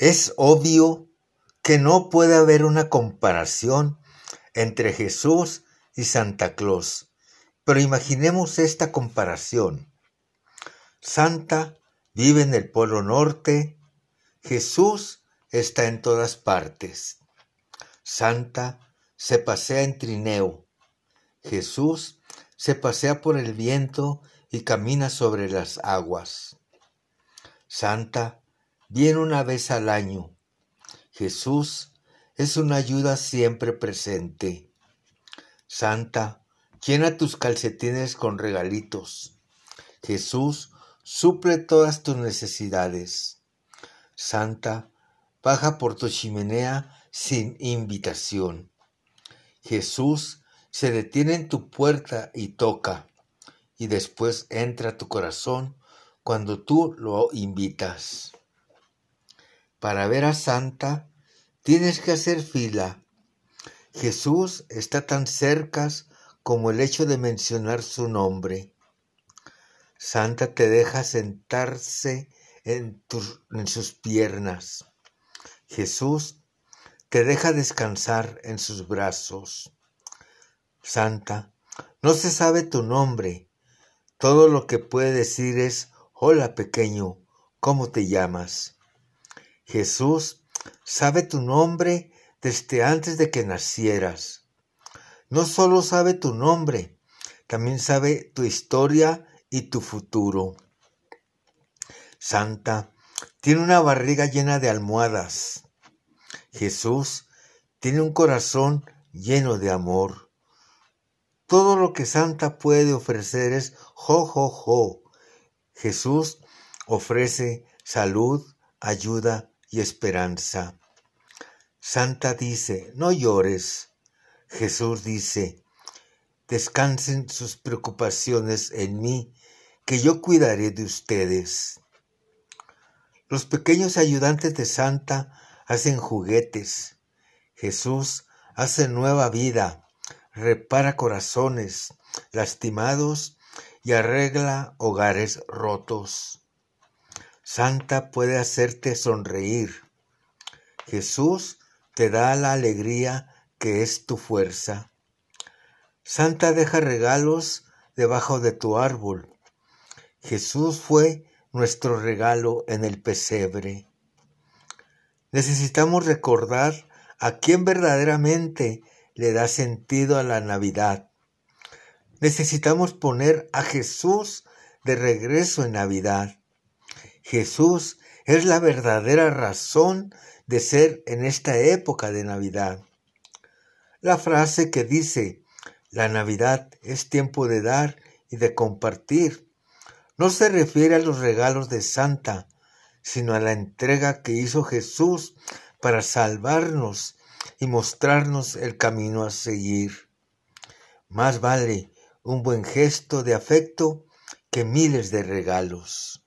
Es obvio que no puede haber una comparación entre Jesús y Santa Claus, pero imaginemos esta comparación. Santa vive en el Polo Norte, Jesús está en todas partes. Santa se pasea en trineo, Jesús se pasea por el viento y camina sobre las aguas. Santa viene una vez al año. Jesús es una ayuda siempre presente. Santa, llena tus calcetines con regalitos. Jesús suple todas tus necesidades. Santa, baja por tu chimenea sin invitación. Jesús se detiene en tu puerta y toca, y después entra a tu corazón cuando tú lo invitas. Para ver a Santa tienes que hacer fila. Jesús está tan cerca como el hecho de mencionar su nombre. Santa te deja sentarse en, en sus piernas. Jesús te deja descansar en sus brazos. Santa, no se sabe tu nombre. Todo lo que puede decir es Hola pequeño, ¿cómo te llamas? Jesús sabe tu nombre desde antes de que nacieras. No solo sabe tu nombre, también sabe tu historia y tu futuro. Santa tiene una barriga llena de almohadas. Jesús tiene un corazón lleno de amor. Todo lo que Santa puede ofrecer es jo, jo, jo, Jesús ofrece salud, ayuda y esperanza. Santa dice, no llores. Jesús dice, descansen sus preocupaciones en mí, que yo cuidaré de ustedes. Los pequeños ayudantes de Santa hacen juguetes. Jesús hace nueva vida, repara corazones lastimados y arregla hogares rotos. Santa puede hacerte sonreír. Jesús te da la alegría que es tu fuerza. Santa deja regalos debajo de tu árbol. Jesús fue nuestro regalo en el pesebre. Necesitamos recordar a quién verdaderamente le da sentido a la Navidad Necesitamos poner a Jesús de regreso en Navidad. Jesús es la verdadera razón de ser en esta época de Navidad. La frase que dice, la Navidad es tiempo de dar y de compartir, no se refiere a los regalos de Santa, sino a la entrega que hizo Jesús para salvarnos y mostrarnos el camino a seguir. Más vale un buen gesto de afecto que miles de regalos.